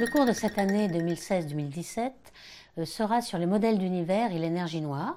Le cours de cette année 2016-2017 euh, sera sur les modèles d'univers et l'énergie noire.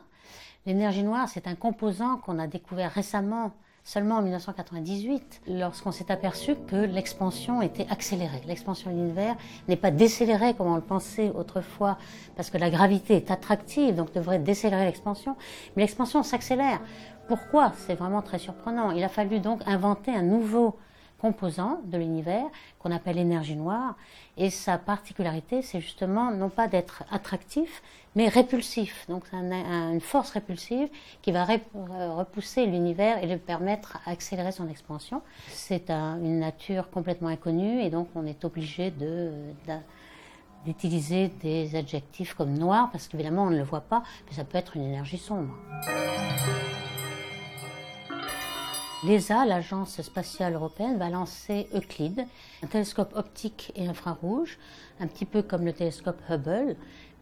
L'énergie noire, c'est un composant qu'on a découvert récemment seulement en 1998, lorsqu'on s'est aperçu que l'expansion était accélérée. L'expansion de l'univers n'est pas décélérée comme on le pensait autrefois, parce que la gravité est attractive, donc devrait décélérer l'expansion, mais l'expansion s'accélère. Pourquoi? C'est vraiment très surprenant. Il a fallu donc inventer un nouveau composant de l'univers qu'on appelle l'énergie noire. Et sa particularité, c'est justement non pas d'être attractif, mais répulsif. Donc c'est une force répulsive qui va repousser l'univers et lui permettre d'accélérer son expansion. C'est une nature complètement inconnue et donc on est obligé d'utiliser des adjectifs comme noir parce qu'évidemment on ne le voit pas, mais ça peut être une énergie sombre. L'ESA, l'Agence spatiale européenne, va lancer Euclide, un télescope optique et infrarouge, un petit peu comme le télescope Hubble,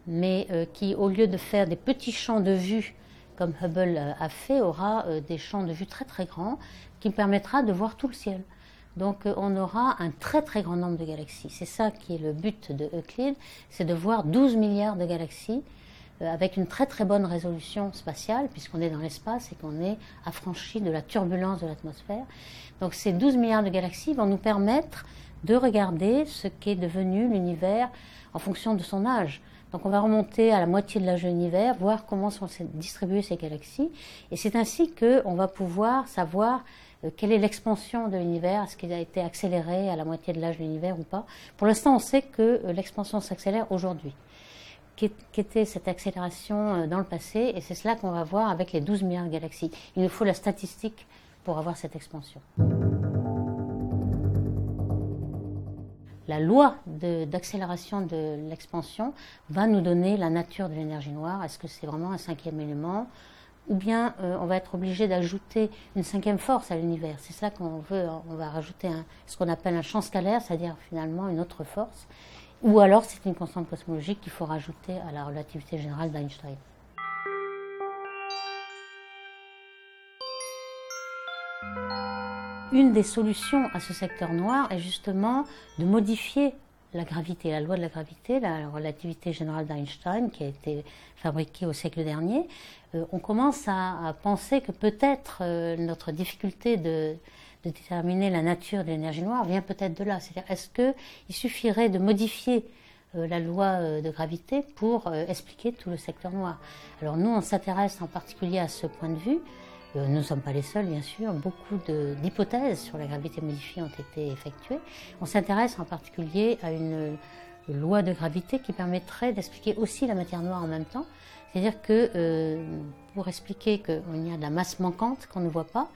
mais euh, qui, au lieu de faire des petits champs de vue comme Hubble euh, a fait, aura euh, des champs de vue très très grands qui permettra de voir tout le ciel. Donc on aura un très très grand nombre de galaxies. C'est ça qui est le but de Euclide, c'est de voir 12 milliards de galaxies avec une très très bonne résolution spatiale, puisqu'on est dans l'espace et qu'on est affranchi de la turbulence de l'atmosphère. Donc ces 12 milliards de galaxies vont nous permettre de regarder ce qu'est devenu l'univers en fonction de son âge. Donc on va remonter à la moitié de l'âge de l'univers, voir comment sont distribuées ces galaxies, et c'est ainsi qu'on va pouvoir savoir euh, quelle est l'expansion de l'univers, est-ce qu'il a été accéléré à la moitié de l'âge de l'univers ou pas. Pour l'instant, on sait que euh, l'expansion s'accélère aujourd'hui qu'était cette accélération euh, dans le passé, et c'est cela qu'on va voir avec les 12 milliards de galaxies. Il nous faut la statistique pour avoir cette expansion. La loi d'accélération de, l'expansion va nous donner la nature de l'énergie noire. Est-ce que c'est vraiment un cinquième élément? Ou bien euh, on va être obligé d'ajouter une cinquième force à l'univers. C'est ça qu'on veut. On va rajouter ce qu'on appelle un champ scalaire, c'est-à-dire finalement une autre force. Ou alors c'est une constante cosmologique qu'il faut rajouter à la relativité générale d'Einstein. Une des solutions à ce secteur noir est justement de modifier la gravité, la loi de la gravité, la relativité générale d'Einstein qui a été fabriquée au siècle dernier. Euh, on commence à, penser que peut-être euh, notre difficulté de, de déterminer la nature de l'énergie noire vient peut-être de là. C'est-à-dire, est-ce qu'il suffirait de modifier euh, la loi euh, de gravité pour euh, expliquer tout le secteur noir? Alors nous, on s'intéresse en particulier à ce point de vue. nous ne sommes pas les seuls, bien sûr. Beaucoup d'hypothèses sur la gravité modifiée ont été effectuées. On s'intéresse en particulier à une loi de gravité qui permettrait d'expliquer aussi la matière noire en même temps. C'est-à-dire que pour expliquer qu'il y a de la masse manquante qu'on ne voit pas,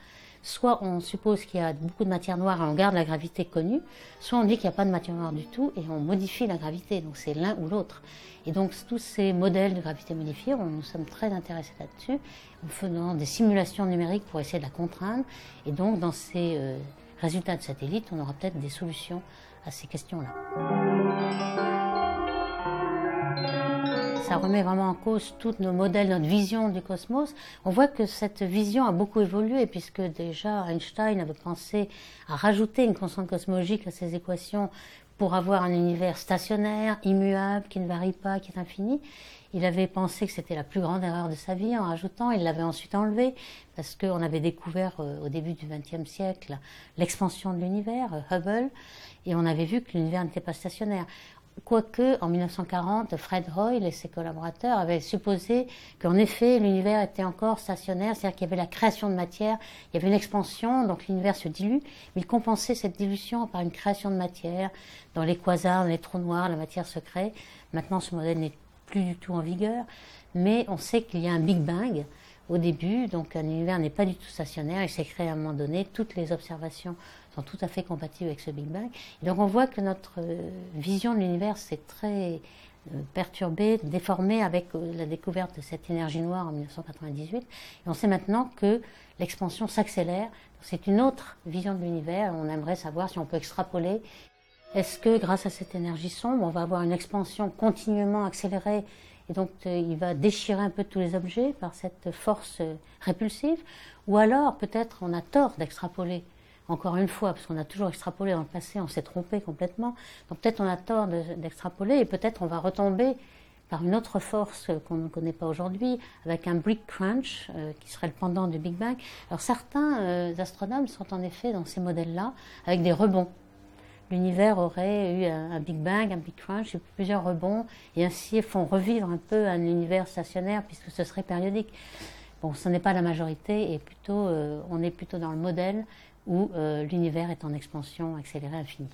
soit on suppose qu'il y a beaucoup de matière noire et on garde la gravité connue, soit on dit qu'il n'y a pas de matière noire du tout et on modifie la gravité. Donc c'est l'un ou l'autre. Et donc tous ces modèles de gravité modifiée, nous sommes très intéressés là-dessus, en faisant des simulations numériques pour essayer de la contraindre. Et donc dans ces euh, résultats de satellites, on aura peut-être des solutions à ces questions-là ça remet vraiment en cause tous nos modèles, notre vision du cosmos. On voit que cette vision a beaucoup évolué puisque déjà Einstein avait pensé à rajouter une constante cosmologique à ses équations pour avoir un univers stationnaire, immuable, qui ne varie pas, qui est infini. Il avait pensé que c'était la plus grande erreur de sa vie en rajoutant, il l'avait ensuite enlevé parce qu'on avait découvert euh, au début du XXe siècle l'expansion de l'univers, euh, Hubble, et on avait vu que l'univers n'était pas stationnaire. Quoique, en 1940, Fred Hoyle et ses collaborateurs avaient supposé qu'en effet, l'univers était encore stationnaire, c'est-à-dire qu'il y avait la création de matière, il y avait une expansion, donc l'univers se dilue, mais ils compensaient cette dilution par une création de matière. Dans les quasars, dans les trous noirs, la matière se crée. Maintenant, ce modèle n'est plus du tout en vigueur, mais on sait qu'il y a un Big Bang au début, donc un univers n'est pas du tout stationnaire, il s'est créé à un moment donné, toutes les observations sont tout à fait compatibles avec ce Big Bang. donc on voit que notre euh, vision de l'univers s'est très euh, perturbée, déformée avec euh, la découverte de cette énergie noire en 1998. Et on sait maintenant que l'expansion s'accélère. C'est une autre vision de l'univers. On aimerait savoir si on peut extrapoler. Est-ce que grâce à cette énergie sombre, on va avoir une expansion continuellement accélérée et donc il va déchirer un peu tous les objets par cette force répulsive Ou alors peut-être on a tort d'extrapoler encore une fois, parce qu'on a toujours extrapolé dans le passé, on s'est trompé complètement. Donc peut-être on a tort d'extrapoler et peut-être on va retomber par une autre force qu'on ne connaît pas aujourd'hui, avec un Big Crunch, euh, qui serait le pendant du Big Bang. Alors certains euh, astronomes sont en effet dans ces modèles-là, avec des rebonds. L'univers aurait eu un, Big Bang, un Big Crunch, plusieurs rebonds, et ainsi font revivre un peu un univers stationnaire, puisque ce serait périodique. Bon, ce n'est pas la majorité, et plutôt, euh, on est plutôt dans le modèle où l'univers est en expansion accélérée infinie.